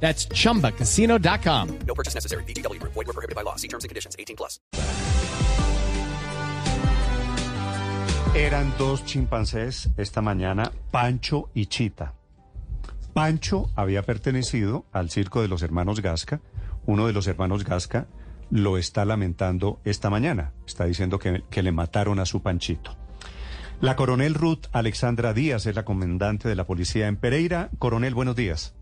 That's chumbacasino.com. No purchase necessary. BGW. Void were prohibited by law. See terms and conditions. 18 plus. Eran dos chimpancés esta mañana, Pancho y Chita. Pancho había pertenecido al circo de los hermanos Gasca. Uno de los hermanos Gasca lo está lamentando esta mañana. Está diciendo que, que le mataron a su Panchito. La coronel Ruth Alexandra Díaz es la comandante de la policía en Pereira. Coronel, buenos días.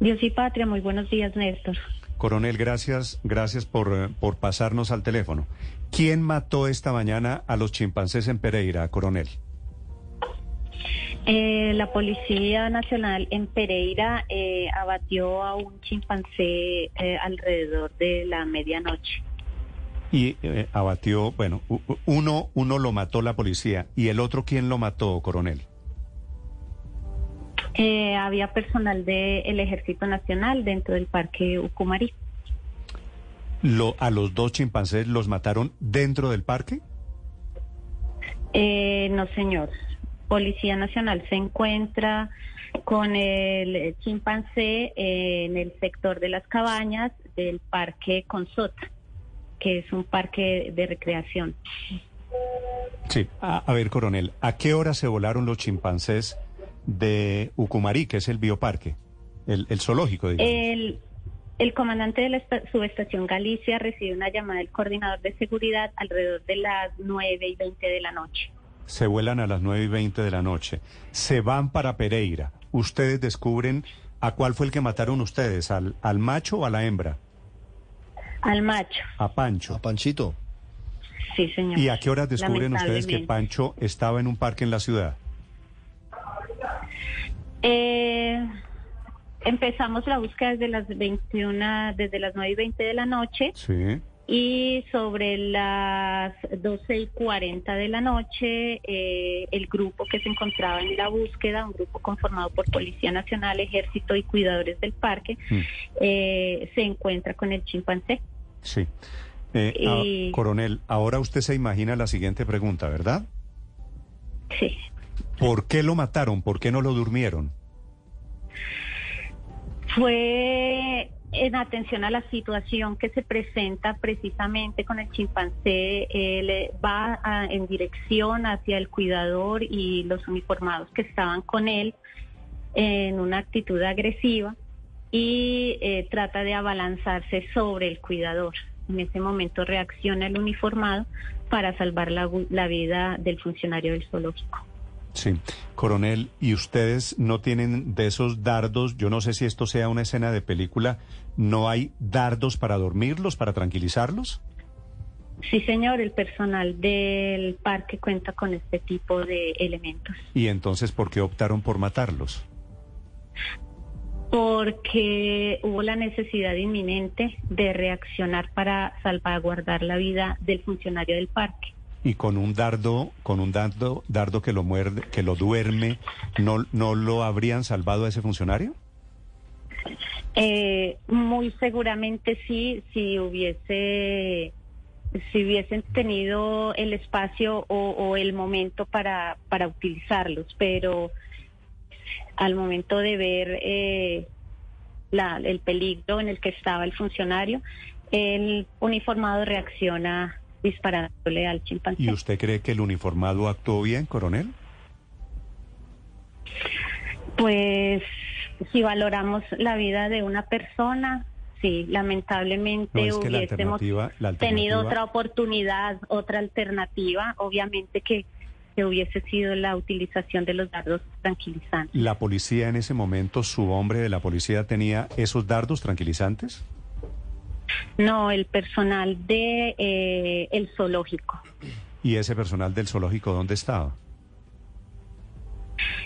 Dios y patria, muy buenos días, Néstor. Coronel, gracias, gracias por, eh, por pasarnos al teléfono. ¿Quién mató esta mañana a los chimpancés en Pereira, coronel? Eh, la Policía Nacional en Pereira eh, abatió a un chimpancé eh, alrededor de la medianoche. Y abatió, bueno, uno, uno lo mató la policía. ¿Y el otro quién lo mató, coronel? Eh, había personal del Ejército Nacional dentro del Parque Ucumarí. Lo, ¿A los dos chimpancés los mataron dentro del parque? Eh, no, señor. Policía Nacional se encuentra con el chimpancé en el sector de las cabañas del Parque Consota, que es un parque de recreación. Sí. A, a ver, coronel, ¿a qué hora se volaron los chimpancés de Ucumarí, que es el bioparque, el, el zoológico, digamos? El, el comandante de la esta- subestación Galicia recibió una llamada del coordinador de seguridad alrededor de las 9 y 20 de la noche. Se vuelan a las 9 y 20 de la noche. Se van para Pereira. Ustedes descubren a cuál fue el que mataron ustedes, al, al macho o a la hembra, Al macho, a Pancho. A Panchito. sí, señor. ¿Y a qué horas descubren ustedes que. Pancho estaba en un parque en la ciudad? Eh, empezamos la búsqueda desde las 21, desde las 9 y 20 de la noche Sí. y sobre las 12 y 40 de la noche eh, el grupo que se encontraba en la búsqueda, un grupo conformado por Policía Nacional, Ejército y cuidadores del parque, Mm. eh, se encuentra con el chimpancé. Sí. Eh, ah, coronel, ahora usted se imagina la siguiente pregunta, ¿verdad? Sí. ¿Por qué lo mataron? ¿Por qué no lo durmieron? Fue en atención a la situación que se presenta precisamente con el chimpancé. Él eh, va en dirección hacia el cuidador y los uniformados que estaban con él en una actitud agresiva y eh, trata de abalanzarse sobre el cuidador. En ese momento reacciona el uniformado para salvar la, la vida del funcionario del zoológico. Sí. Coronel, ¿y ustedes no tienen de esos dardos? Yo no sé si esto sea una escena de película. ¿No hay dardos para dormirlos, para tranquilizarlos? Sí, señor, el personal del parque cuenta con este tipo de elementos. ¿Y entonces por qué optaron por matarlos? Porque hubo la necesidad inminente de reaccionar para salvaguardar la vida del funcionario del parque. Y con un dardo, con un dardo, dardo que lo muerde, que lo duerme, ¿no, no lo habrían salvado a ese funcionario? Eh, muy seguramente sí, si hubiese, si hubiesen tenido el espacio o, o el momento para, para utilizarlos, pero al momento de ver eh, la- el peligro en el que estaba el funcionario, el uniformado reacciona disparándole al chimpancé. ¿Y usted cree que el uniformado actuó bien, coronel? Pues si valoramos la vida de una persona, sí, lamentablemente No, es que la hubiésemos alternativa- la tenido otra oportunidad, otra alternativa, obviamente que, que hubiese sido la utilización de los dardos tranquilizantes. ¿La policía en ese momento, su hombre de la policía, tenía esos dardos tranquilizantes? No, el personal de eh, el zoológico. ¿Y ese personal del zoológico dónde estaba?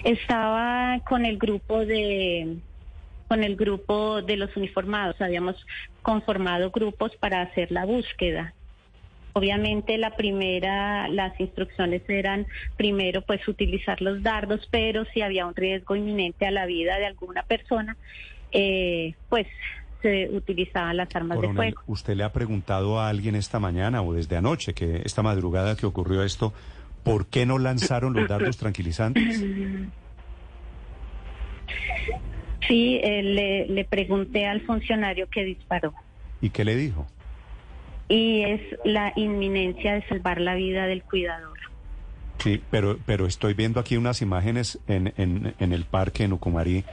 Estaba con el grupo de con el grupo de los uniformados. Habíamos conformado grupos para hacer la búsqueda. Obviamente la primera, las instrucciones eran primero pues utilizar los dardos, pero si había un riesgo inminente a la vida de alguna persona, eh, pues se utilizaban las armas de fuego. ¿usted le ha preguntado a alguien esta mañana o desde anoche, que esta madrugada que ocurrió esto, por qué no lanzaron los dardos tranquilizantes? Sí, eh, le, le pregunté al funcionario que disparó ¿Y qué le dijo? y es la inminencia de salvar la vida del cuidador. Sí, pero, pero estoy viendo aquí unas imágenes en, en, en el parque en Ucumarí.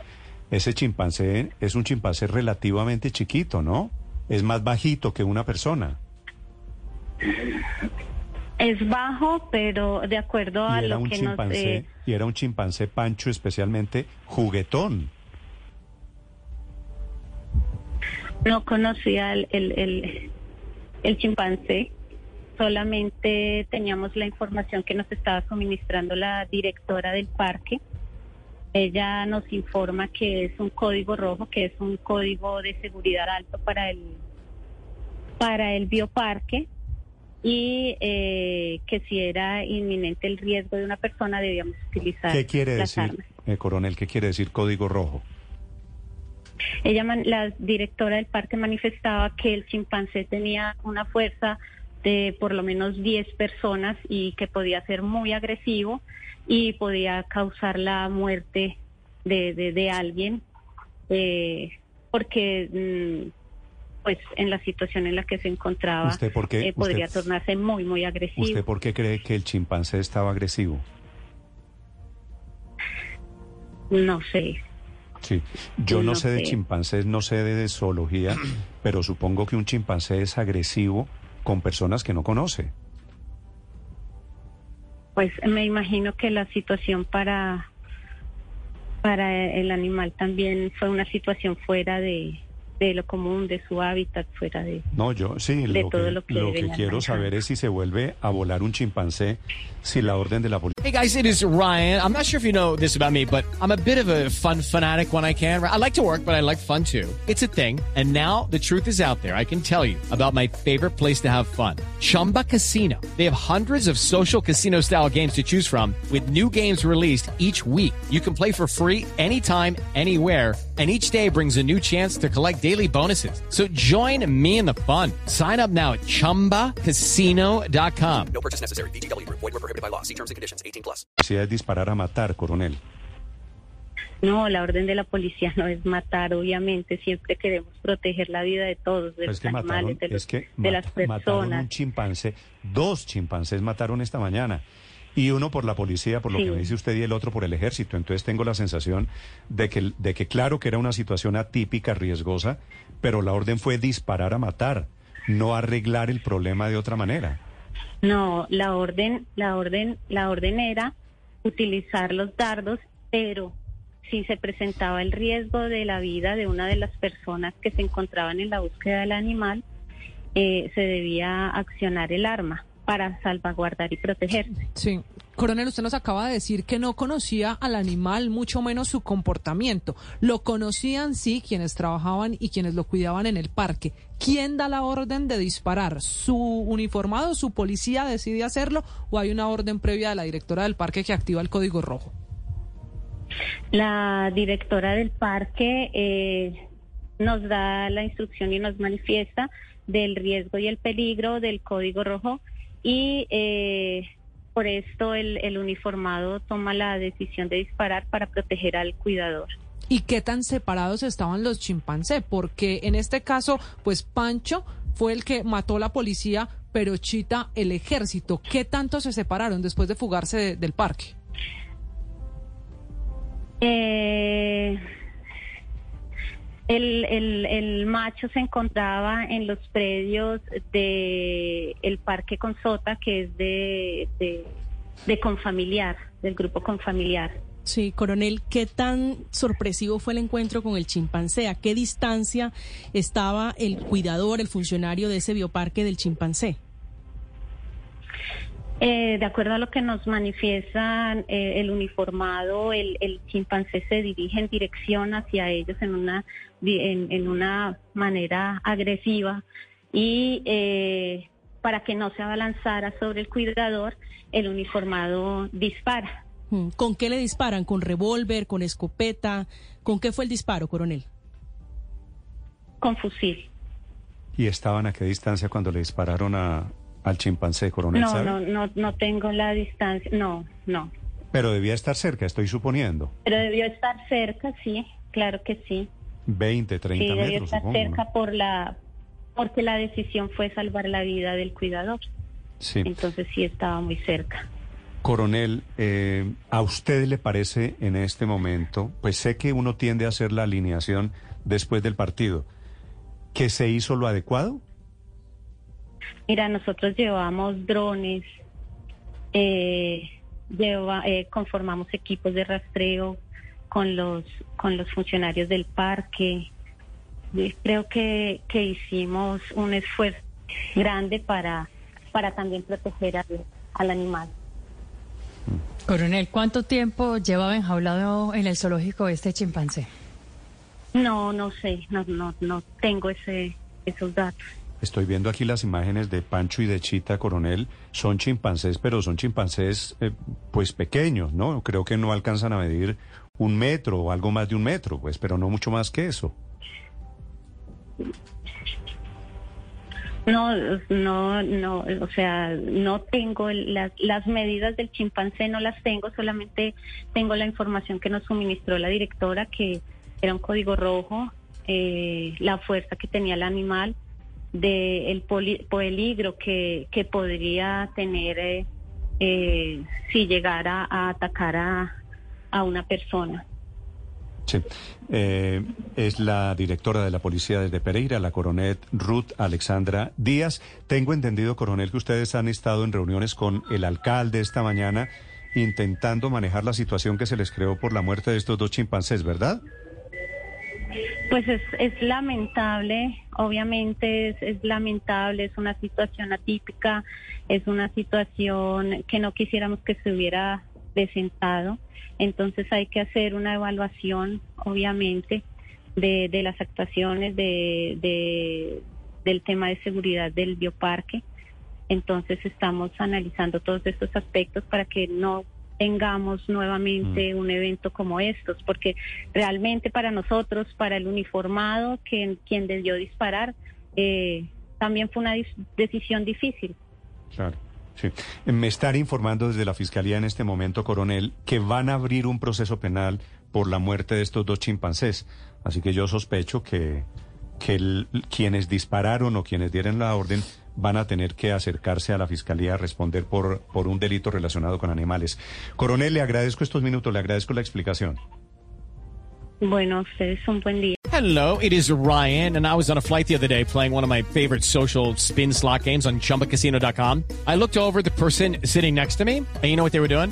Ese chimpancé es un chimpancé relativamente chiquito, ¿no? Es más bajito que una persona. Es bajo, pero de acuerdo Y a era lo un que nos... chimpancé, eh, y era un chimpancé pancho especialmente juguetón. no conocía el, el, el, el chimpancé, solamente teníamos la información que nos estaba suministrando la directora del parque. Ella nos informa que es un código rojo, que es un código de seguridad alto para el para el bioparque y eh, que si era inminente el riesgo de una persona debíamos utilizar ¿Qué quiere las decir, armas. eh, coronel, qué quiere decir código rojo? Ella, la directora del parque manifestaba que el chimpancé tenía una fuerza de por lo menos 10 personas y que podía ser muy agresivo y podía causar la muerte de, de, de alguien eh, porque mm, pues en la situación en la que se encontraba ¿Usted por qué- eh, podría usted- tornarse muy muy agresivo. ¿Usted por qué cree que el chimpancé estaba agresivo? No sé. Sí, yo no, No sé de sé. chimpancés, no sé de zoología, pero supongo que un chimpancé es agresivo con personas que no conoce. Pues me imagino que la situación para para el animal también fue una situación fuera de, de lo común, de su hábitat, fuera de... No, yo sí, De lo todo que, lo que lo que quiero manejando. saber es si se vuelve a volar un chimpancé si la orden de la policía. Hey guys, it is Ryan. I'm not sure if you know this about me, but I'm a bit of a fun fanatic when I can. I like to work, but I like fun too. It's a thing. And now the truth is out there. I can tell you about my favorite place to have fun. Chumba Casino. They have hundreds of social casino style games to choose from with new games released each week. You can play for free anytime, anywhere. And each day brings a new chance to collect daily bonuses. So join me in the fun. Sign up now at chumbacasino.com. No purchase necessary. VGW Group. Void were prohibited by law. See terms and conditions. 18 plus. policía es disparar a matar, coronel. No, la orden de la policía no es matar, obviamente. Siempre queremos proteger la vida de todos, de los es que animales, mataron, de, los- es que de mat- las mataron personas. un chimpancé, dos chimpancés mataron esta mañana. Y uno por la policía, por lo Sí. que me dice usted, y el otro por el ejército. Entonces tengo la sensación de que, de que claro que era una situación atípica, riesgosa, pero la orden fue disparar a matar, no arreglar el problema de otra manera. No, la orden, la orden, la orden era utilizar los dardos, pero si se presentaba el riesgo de la vida de una de las personas que se encontraban en la búsqueda del animal, eh, se debía accionar el arma para salvaguardar y protegerse. Sí. Coronel, usted nos acaba de decir que no conocía al animal, mucho menos su comportamiento. Lo conocían, sí, quienes trabajaban y quienes lo cuidaban en el parque. ¿Quién da la orden de disparar? ¿Su uniformado, su policía decide hacerlo o hay una orden previa de la directora del parque que activa el código rojo? La directora del parque eh, nos da la instrucción y nos manifiesta del riesgo y el peligro del código rojo y eh, por esto el, el uniformado toma la decisión de disparar para proteger al cuidador. ¿Y qué tan separados estaban los chimpancés? Porque en este caso, pues Pancho fue el que mató a la policía, pero Chita el ejército. ¿Qué tanto se separaron después de fugarse de- del parque? Eh, el, el, el macho se encontraba en los predios de el parque Consota, que es de, de, de Confamiliar, del grupo Confamiliar. Sí, coronel, ¿qué tan sorpresivo fue el encuentro con el chimpancé? ¿A qué distancia estaba el cuidador, el funcionario de ese bioparque del chimpancé? Eh, de acuerdo a lo que nos manifiestan eh, el uniformado, el, el, chimpancé se dirige en dirección hacia ellos en una, en, en una manera agresiva y eh, para que no se abalanzara sobre el cuidador, el uniformado dispara. Hmm. ¿Con qué le disparan? ¿Con revólver? ¿Con escopeta? ¿Con qué fue el disparo, coronel? Con fusil. ¿Y estaban a qué distancia cuando le dispararon a, al chimpancé, coronel? No, no, no, no tengo la distancia, no, no. Pero debía estar cerca, estoy suponiendo. Pero debió estar cerca, sí, claro que sí. 20, 30 sí, metros. debió estar supongo, cerca ¿no? por la, porque la decisión fue salvar la vida del cuidador. Sí. Entonces sí estaba muy cerca. Coronel, eh, ¿a usted le parece en este momento, pues sé que uno tiende a hacer la alineación después del partido, que se hizo lo adecuado? Mira, nosotros llevamos drones, eh, lleva, eh, conformamos equipos de rastreo con los con los funcionarios del parque. Creo que, que hicimos un esfuerzo grande para, para también proteger al, al animal. Coronel, ¿cuánto tiempo llevaba enjaulado en el zoológico este chimpancé? No, no sé, no, no, no tengo ese, esos datos. Estoy viendo aquí las imágenes de Pancho y de Chita, coronel. Son chimpancés, pero son chimpancés eh, pues pequeños, ¿no? Creo que no alcanzan a medir un metro o algo más de un metro, pues, pero no mucho más que eso. No, no, no, o sea, no tengo las, las medidas del chimpancé, no las tengo, solamente tengo la información que nos suministró la directora, que era un código rojo, eh, la fuerza que tenía el animal, de el poli- peligro que, que podría tener eh, eh, si llegara a atacar a, a una persona. Sí. Eh, es la directora de la policía desde Pereira, la coronel Ruth Alexandra Díaz. Tengo entendido, coronel, que ustedes han estado en reuniones con el alcalde esta mañana intentando manejar la situación que se les creó por la muerte de estos dos chimpancés, ¿verdad? Pues es, es lamentable, obviamente es, es lamentable, es una situación atípica, es una situación que no quisiéramos que se hubiera presentado. Entonces hay que hacer una evaluación, obviamente, de, de las actuaciones de, de- del tema de seguridad del bioparque. Entonces estamos analizando todos estos aspectos para que no tengamos nuevamente un evento como estos, porque realmente para nosotros, para el uniformado, que, quien debió disparar, eh, también fue una decisión difícil. Claro. Sí. Me están informando desde la Fiscalía en este momento, coronel, que van a abrir un proceso penal por la muerte de estos dos chimpancés. Así que yo sospecho que, que el- quienes dispararon o quienes dieron la orden van a tener que acercarse a la Fiscalía a responder por, por un delito relacionado con animales. Coronel, le agradezco estos minutos, le agradezco la explicación. Bueno, ustedes un buen día. Hello, it is Ryan, and I was on a flight the other day playing one of my favorite social spin slot games on chumbacasino.com. I looked over at the person sitting next to me, and you know what they were doing?